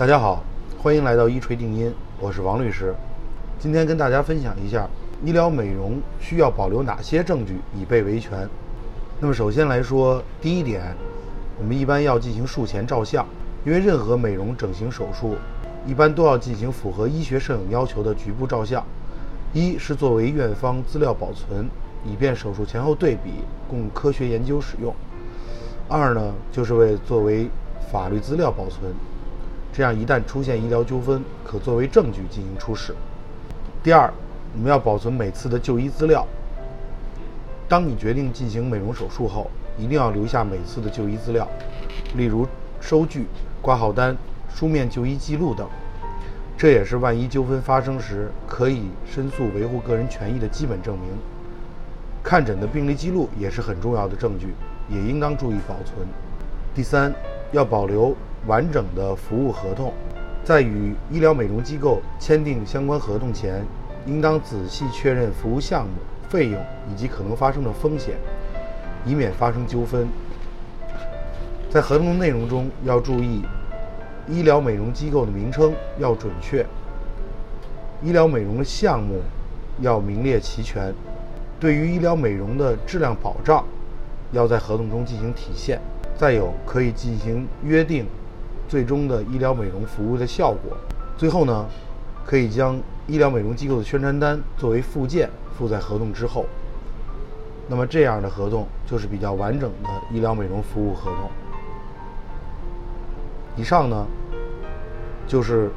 大家好，欢迎来到一锤定音，我是王律师。今天跟大家分享一下医疗美容需要保留哪些证据以备维权。那么首先来说，第一点，我们一般要进行术前照相，因为任何美容整形手术一般都要进行符合医学摄影要求的局部照相。一是作为院方资料保存，以便手术前后对比，供科学研究使用；二呢，就是为作为法律资料保存。这样一旦出现医疗纠纷，可作为证据进行出示。第二，我们要保存每次的就医资料。当你决定进行美容手术后，一定要留下每次的就医资料，例如收据、挂号单、书面就医记录等。这也是万一纠纷发生时可以申诉维护个人权益的基本证明。看诊的病历记录也是很重要的证据，也应当注意保存。第三，要保留。完整的服务合同，在与医疗美容机构签订相关合同前，应当仔细确认服务项目、费用以及可能发生的风险，以免发生纠纷。在合同的内容中要注意，医疗美容机构的名称要准确，医疗美容的项目要名列齐全，对于医疗美容的质量保障，要在合同中进行体现。再有，可以进行约定。最终的医疗美容服务的效果。最后呢，可以将医疗美容机构的宣传单作为附件附在合同之后。那么这样的合同就是比较完整的医疗美容服务合同。以上呢，就是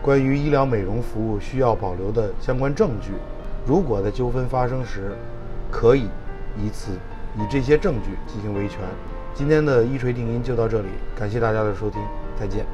关于医疗美容服务需要保留的相关证据。如果在纠纷发生时，可以以此以这些证据进行维权。今天的一锤定音就到这里，感谢大家的收听，再见。